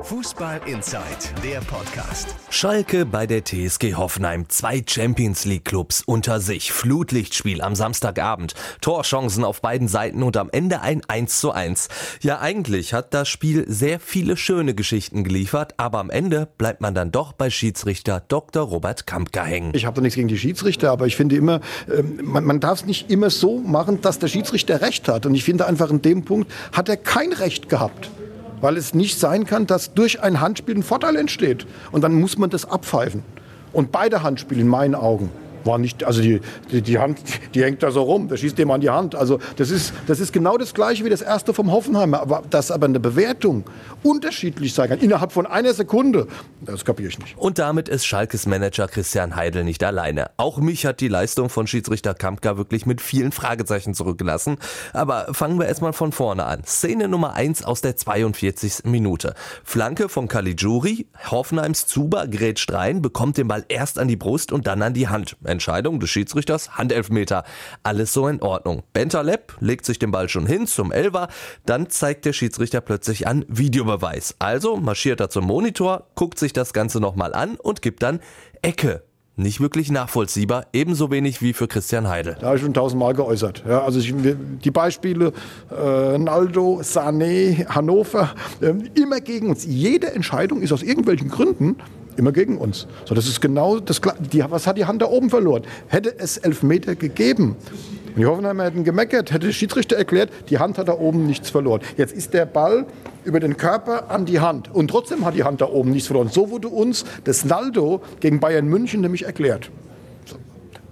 Fußball Inside, der Podcast. Schalke bei der TSG Hoffenheim. Zwei Champions League Clubs unter sich. Flutlichtspiel am Samstagabend. Torchancen auf beiden Seiten und am Ende ein 1 zu 1. Ja, eigentlich hat das Spiel sehr viele schöne Geschichten geliefert, aber am Ende bleibt man dann doch bei Schiedsrichter Dr. Robert Kampka hängen. Ich habe da nichts gegen die Schiedsrichter, aber ich finde immer, ähm, man, man darf es nicht immer so machen, dass der Schiedsrichter Recht hat. Und ich finde einfach in dem Punkt hat er kein Recht gehabt weil es nicht sein kann, dass durch ein Handspiel ein Vorteil entsteht. Und dann muss man das abpfeifen. Und beide Handspiele in meinen Augen war nicht, also die, die, die, Hand, die hängt da so rum, der schießt dem an die Hand. Also das ist, das ist genau das gleiche wie das erste vom Hoffenheimer. Aber dass aber eine Bewertung unterschiedlich sein kann, innerhalb von einer Sekunde, das kapiere ich nicht. Und damit ist Schalkes Manager Christian Heidel nicht alleine. Auch mich hat die Leistung von Schiedsrichter Kampka wirklich mit vielen Fragezeichen zurückgelassen. Aber fangen wir erstmal von vorne an. Szene Nummer 1 aus der 42. Minute. Flanke von Caligiuri, Hoffenheims Zuber grätscht rein, bekommt den Ball erst an die Brust und dann an die Hand. Entscheidung des Schiedsrichters, Handelfmeter. Alles so in Ordnung. Bentaleb legt sich den Ball schon hin zum Elver, dann zeigt der Schiedsrichter plötzlich an Videobeweis. Also marschiert er zum Monitor, guckt sich das Ganze nochmal an und gibt dann Ecke nicht wirklich nachvollziehbar, ebenso wenig wie für Christian Heidel. Da habe ich schon tausendmal geäußert. Ja, also ich, die Beispiele äh, Naldo, Sané, Hannover, äh, immer gegen uns. Jede Entscheidung ist aus irgendwelchen Gründen immer gegen uns. So, das ist genau das. Die, was hat die Hand da oben verloren? Hätte es Elfmeter gegeben, und die Hoffenheimer hätten gemeckert, hätte der Schiedsrichter erklärt, die Hand hat da oben nichts verloren. Jetzt ist der Ball über den Körper an die Hand. Und trotzdem hat die Hand da oben nichts verloren. So wurde uns das Naldo gegen Bayern München nämlich erklärt.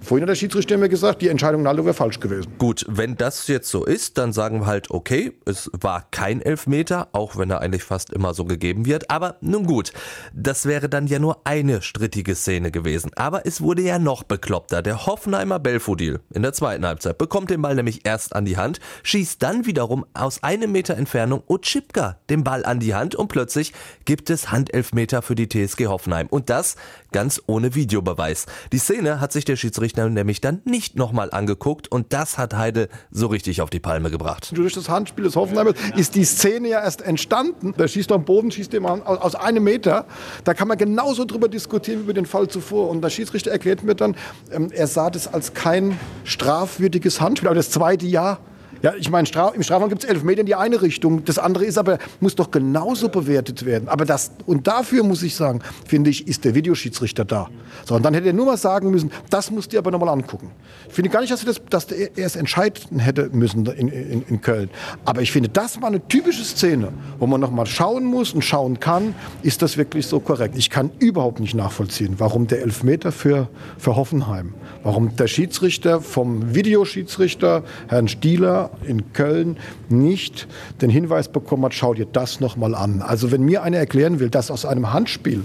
Vorhin hat der Schiedsrichter mir gesagt, die Entscheidung Naldo wäre falsch gewesen. Gut, wenn das jetzt so ist, dann sagen wir halt, okay, es war kein Elfmeter, auch wenn er eigentlich fast immer so gegeben wird. Aber nun gut, das wäre dann ja nur eine strittige Szene gewesen. Aber es wurde ja noch bekloppter. Der Hoffenheimer Belfodil in der zweiten Halbzeit bekommt den Ball nämlich erst an die Hand, schießt dann wiederum aus einem Meter Entfernung Otschipka den Ball an die Hand und plötzlich gibt es Handelfmeter für die TSG Hoffenheim. Und das ganz ohne Videobeweis. Die Szene hat sich der Schiedsrichter Schiedsrichter nämlich dann nicht nochmal angeguckt und das hat Heide so richtig auf die Palme gebracht. Durch das Handspiel des Hoffenheimers ist die Szene ja erst entstanden. Der schießt am Boden, schießt dem aus einem Meter. Da kann man genauso drüber diskutieren wie über den Fall zuvor. Und der Schiedsrichter erklärt mir dann, ähm, er sah das als kein strafwürdiges Handspiel. Aber das zweite Jahr ja, ich meine, im Strafraum gibt es elf Meter in die eine Richtung. Das andere ist aber, muss doch genauso bewertet werden. Aber das, und dafür muss ich sagen, finde ich, ist der Videoschiedsrichter da. So, und dann hätte er nur mal sagen müssen, das musst du aber nochmal angucken. Ich finde gar nicht, dass er, das, dass er es entscheiden hätte müssen in, in, in Köln. Aber ich finde, das war eine typische Szene, wo man nochmal schauen muss und schauen kann, ist das wirklich so korrekt. Ich kann überhaupt nicht nachvollziehen, warum der Elfmeter für, für Hoffenheim, warum der Schiedsrichter vom Videoschiedsrichter, Herrn Stieler, in Köln nicht den Hinweis bekommen hat, schau dir das nochmal an. Also wenn mir einer erklären will, dass aus einem Handspiel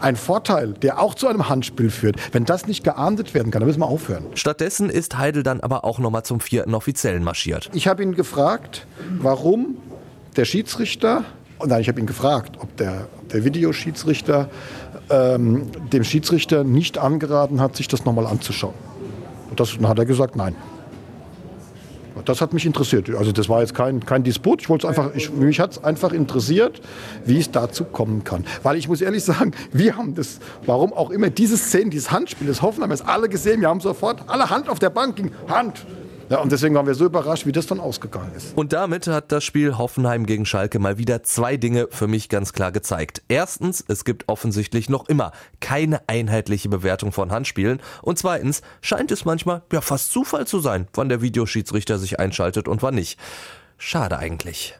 ein Vorteil, der auch zu einem Handspiel führt. Wenn das nicht geahndet werden kann, dann müssen wir aufhören. Stattdessen ist Heidel dann aber auch nochmal zum vierten Offiziellen marschiert. Ich habe ihn gefragt, warum der Schiedsrichter, nein, ich habe ihn gefragt, ob der, der Videoschiedsrichter ähm, dem Schiedsrichter nicht angeraten hat, sich das nochmal anzuschauen. Und das dann hat er gesagt, nein. Das hat mich interessiert. Also das war jetzt kein, kein Disput. Ich wollte einfach, ich, mich hat es einfach interessiert, wie es dazu kommen kann. Weil ich muss ehrlich sagen, wir haben das, warum auch immer, diese Szene, dieses Handspiel, das Hoffenheim, haben wir alle gesehen. Wir haben sofort alle Hand auf der Bank, ging Hand. Ja, und deswegen waren wir so überrascht, wie das dann ausgegangen ist. Und damit hat das Spiel Hoffenheim gegen Schalke mal wieder zwei Dinge für mich ganz klar gezeigt. Erstens, es gibt offensichtlich noch immer keine einheitliche Bewertung von Handspielen. Und zweitens, scheint es manchmal ja fast Zufall zu sein, wann der Videoschiedsrichter sich einschaltet und wann nicht. Schade eigentlich.